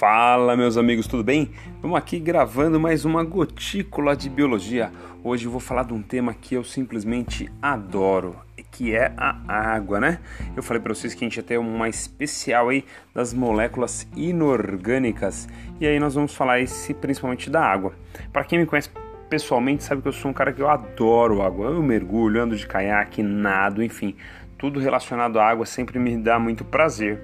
Fala, meus amigos, tudo bem? Vamos aqui gravando mais uma gotícula de biologia. Hoje eu vou falar de um tema que eu simplesmente adoro, que é a água, né? Eu falei para vocês que a gente ia uma especial aí das moléculas inorgânicas e aí nós vamos falar esse principalmente da água. Para quem me conhece pessoalmente sabe que eu sou um cara que eu adoro água. Eu mergulho, ando de caiaque, nado, enfim, tudo relacionado à água sempre me dá muito prazer.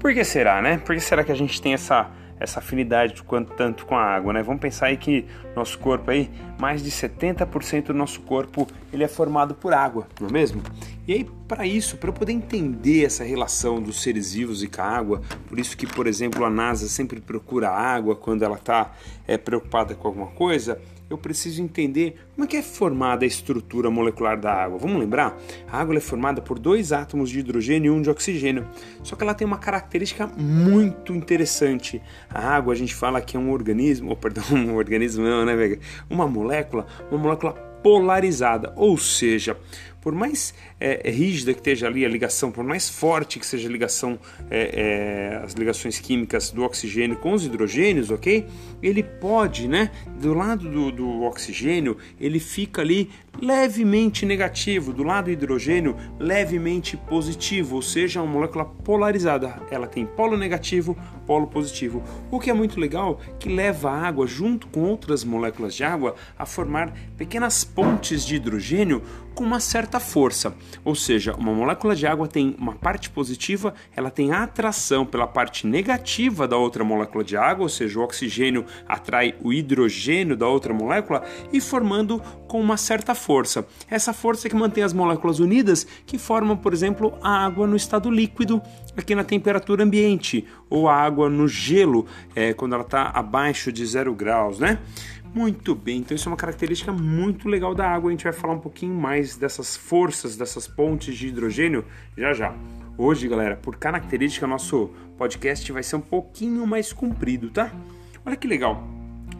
Por que será, né? Por que será que a gente tem essa, essa afinidade quanto tanto com a água, né? Vamos pensar aí que nosso corpo aí, mais de 70% do nosso corpo, ele é formado por água, não é mesmo? E aí, para isso, para eu poder entender essa relação dos seres vivos e com a água, por isso que, por exemplo, a NASA sempre procura água quando ela está é, preocupada com alguma coisa, eu preciso entender como é que é formada a estrutura molecular da água. Vamos lembrar? A água é formada por dois átomos de hidrogênio e um de oxigênio. Só que ela tem uma característica muito interessante. A água a gente fala que é um organismo, ou perdão, um organismo não, né, Vega? Uma molécula, uma molécula polarizada, ou seja, por mais é, é, rígida que esteja ali a ligação, por mais forte que seja a ligação, é, é, as ligações químicas do oxigênio com os hidrogênios, ok? Ele pode, né, do lado do, do oxigênio, ele fica ali levemente negativo, do lado do hidrogênio, levemente positivo, ou seja, uma molécula polarizada. Ela tem polo negativo, polo positivo. O que é muito legal, que leva a água junto com outras moléculas de água a formar pequenas pontes de hidrogênio com uma certa força. Ou seja, uma molécula de água tem uma parte positiva, ela tem atração pela parte negativa da outra molécula de água, ou seja, o oxigênio atrai o hidrogênio da outra molécula e formando com uma certa força. Essa força é que mantém as moléculas unidas, que formam, por exemplo, a água no estado líquido, aqui na temperatura ambiente, ou a água no gelo, é, quando ela está abaixo de zero graus, né? Muito bem, então isso é uma característica muito legal da água. A gente vai falar um pouquinho mais dessas forças, dessas pontes de hidrogênio já já. Hoje, galera, por característica, nosso podcast vai ser um pouquinho mais comprido, tá? Olha que legal.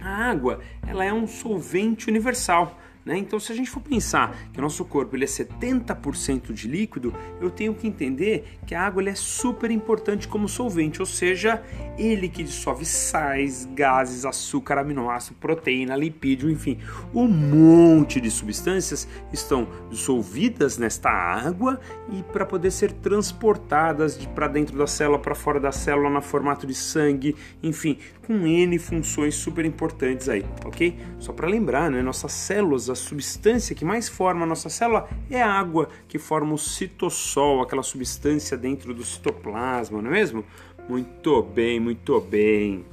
A água, ela é um solvente universal. Né? Então, se a gente for pensar que o nosso corpo ele é 70% de líquido, eu tenho que entender que a água ele é super importante como solvente, ou seja, ele que dissolve sais, gases, açúcar, aminoácido, proteína, lipídio, enfim, um monte de substâncias estão dissolvidas nesta água e para poder ser transportadas de para dentro da célula, para fora da célula, no formato de sangue, enfim, com N funções super importantes aí, ok? Só para lembrar, né, nossas células a substância que mais forma a nossa célula é a água, que forma o citossol, aquela substância dentro do citoplasma, não é mesmo? Muito bem, muito bem.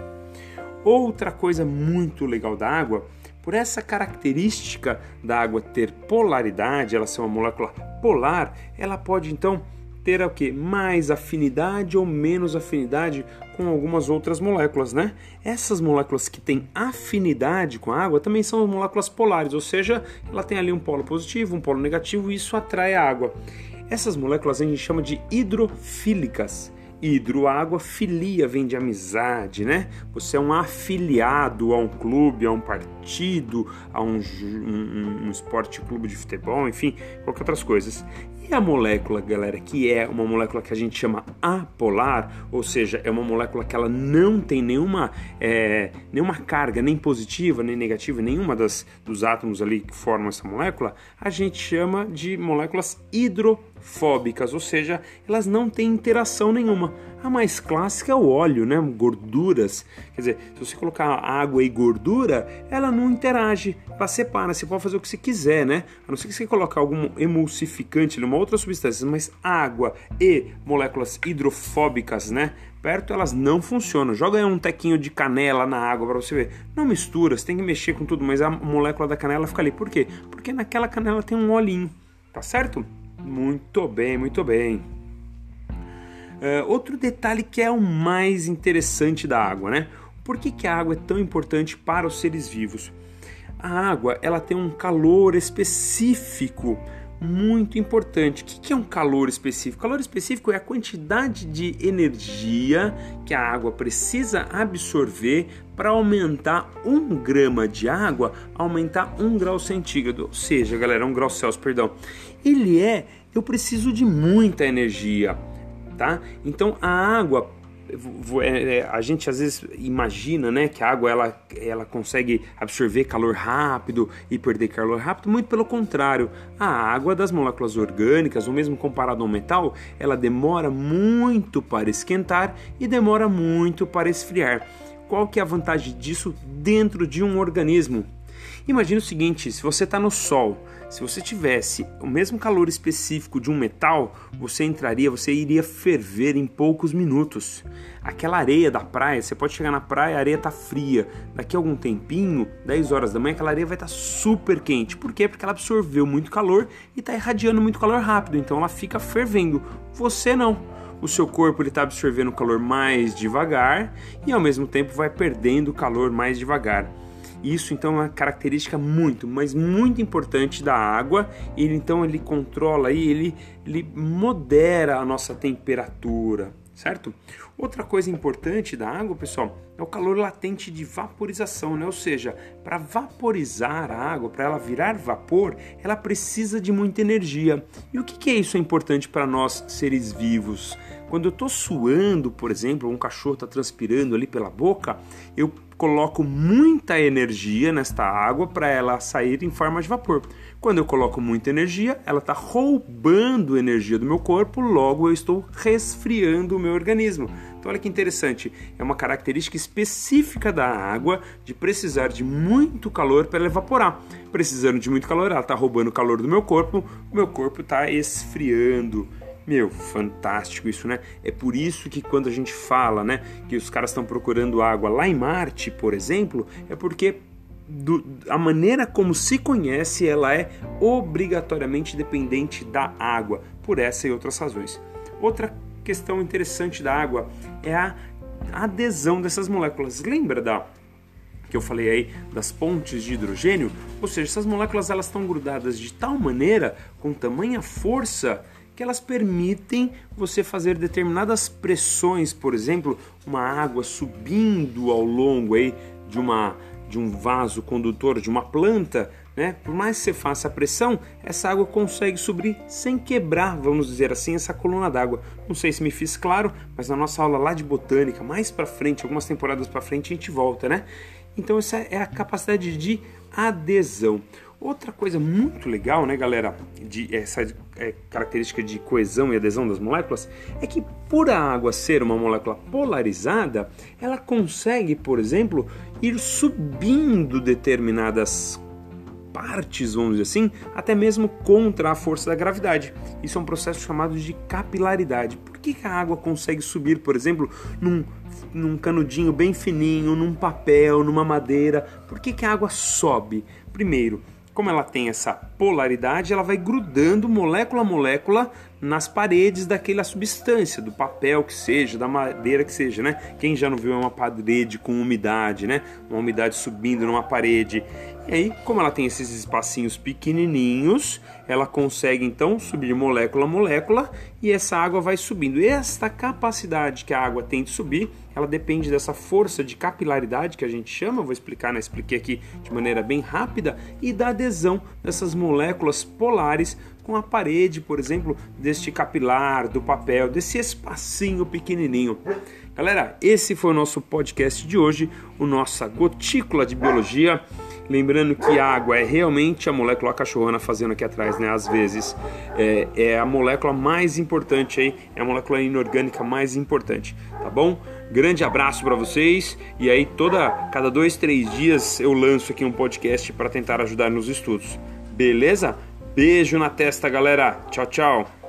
Outra coisa muito legal da água, por essa característica da água ter polaridade, ela ser uma molécula polar, ela pode então ter o que? Mais afinidade ou menos afinidade com algumas outras moléculas, né? Essas moléculas que têm afinidade com a água também são moléculas polares, ou seja, ela tem ali um polo positivo, um polo negativo e isso atrai a água. Essas moléculas a gente chama de hidrofílicas. Hidro, água, filia vem de amizade, né? Você é um afiliado a um clube, a um partido, a um, um, um esporte clube de futebol, enfim, qualquer outras coisas. E a molécula, galera, que é uma molécula que a gente chama apolar, ou seja, é uma molécula que ela não tem nenhuma, é, nenhuma carga, nem positiva, nem negativa, nenhuma das, dos átomos ali que formam essa molécula, a gente chama de moléculas hidrofóbicas, ou seja, elas não têm interação nenhuma. A mais clássica é o óleo, né? Gorduras. Quer dizer, se você colocar água e gordura, ela não interage, ela separa. Você pode fazer o que você quiser, né? A não ser que você colocar algum emulsificante, uma outra substância, mas água e moléculas hidrofóbicas, né? Perto elas não funcionam. Joga aí um tequinho de canela na água para você ver. Não mistura, você tem que mexer com tudo, mas a molécula da canela fica ali. Por quê? Porque naquela canela tem um olhinho, tá certo? Muito bem, muito bem. Uh, outro detalhe que é o mais interessante da água, né? Por que, que a água é tão importante para os seres vivos? A água ela tem um calor específico muito importante. O que é um calor específico? Calor específico é a quantidade de energia que a água precisa absorver para aumentar um grama de água, aumentar um grau centígrado, ou seja, galera, um grau Celsius, perdão. Ele é, eu preciso de muita energia tá? Então a água a gente às vezes imagina, né, que a água ela, ela consegue absorver calor rápido e perder calor rápido. Muito pelo contrário, a água das moléculas orgânicas, ou mesmo comparado ao metal, ela demora muito para esquentar e demora muito para esfriar. Qual que é a vantagem disso dentro de um organismo? Imagine o seguinte: se você está no sol, se você tivesse o mesmo calor específico de um metal, você entraria, você iria ferver em poucos minutos. Aquela areia da praia, você pode chegar na praia, a areia está fria. Daqui a algum tempinho, 10 horas da manhã, aquela areia vai estar tá super quente. Por quê? Porque ela absorveu muito calor e está irradiando muito calor rápido, então ela fica fervendo. Você não o seu corpo está absorvendo o calor mais devagar e ao mesmo tempo vai perdendo o calor mais devagar. Isso então é uma característica muito, mas muito importante da água. Ele então ele controla aí, ele, ele modera a nossa temperatura, certo? Outra coisa importante da água, pessoal, é o calor latente de vaporização, né? Ou seja, para vaporizar a água, para ela virar vapor, ela precisa de muita energia. E o que, que é isso é importante para nós seres vivos? Quando eu estou suando, por exemplo, um cachorro está transpirando ali pela boca, eu coloco muita energia nesta água para ela sair em forma de vapor. Quando eu coloco muita energia, ela está roubando energia do meu corpo, logo eu estou resfriando o meu organismo. Então olha que interessante, é uma característica específica da água de precisar de muito calor para ela evaporar. Precisando de muito calor, ela está roubando o calor do meu corpo, o meu corpo está esfriando. Meu, fantástico isso, né? É por isso que quando a gente fala, né, que os caras estão procurando água lá em Marte, por exemplo, é porque do, a maneira como se conhece, ela é obrigatoriamente dependente da água, por essa e outras razões. Outra questão interessante da água é a adesão dessas moléculas. Lembra da que eu falei aí das pontes de hidrogênio? Ou seja, essas moléculas elas estão grudadas de tal maneira, com tamanha força, que elas permitem você fazer determinadas pressões, por exemplo, uma água subindo ao longo aí de uma de um vaso condutor de uma planta, né? Por mais que você faça a pressão, essa água consegue subir sem quebrar, vamos dizer assim, essa coluna d'água. Não sei se me fiz claro, mas na nossa aula lá de botânica, mais para frente, algumas temporadas para frente, a gente volta, né? Então essa é a capacidade de adesão. Outra coisa muito legal, né, galera, de essa é, característica de coesão e adesão das moléculas, é que por a água ser uma molécula polarizada, ela consegue, por exemplo, ir subindo determinadas partes, vamos dizer assim, até mesmo contra a força da gravidade. Isso é um processo chamado de capilaridade. Por que, que a água consegue subir, por exemplo, num, num canudinho bem fininho, num papel, numa madeira? Por que, que a água sobe? Primeiro, como ela tem essa polaridade, ela vai grudando molécula a molécula nas paredes daquela substância, do papel que seja, da madeira que seja, né? Quem já não viu uma parede com umidade, né? Uma umidade subindo numa parede. E aí, como ela tem esses espacinhos pequenininhos, ela consegue então subir molécula a molécula e essa água vai subindo. E esta capacidade que a água tem de subir, ela depende dessa força de capilaridade que a gente chama, vou explicar, né? Expliquei aqui de maneira bem rápida, e da adesão dessas moléculas polares com a parede, por exemplo, deste capilar, do papel, desse espacinho pequenininho. Galera, esse foi o nosso podcast de hoje, o nossa gotícula de biologia. Lembrando que a água é realmente a molécula cachorrana fazendo aqui atrás, né? Às vezes é, é a molécula mais importante aí, é a molécula inorgânica mais importante, tá bom? Grande abraço para vocês e aí toda cada dois três dias eu lanço aqui um podcast para tentar ajudar nos estudos. Beleza? Beijo na testa, galera. Tchau, tchau.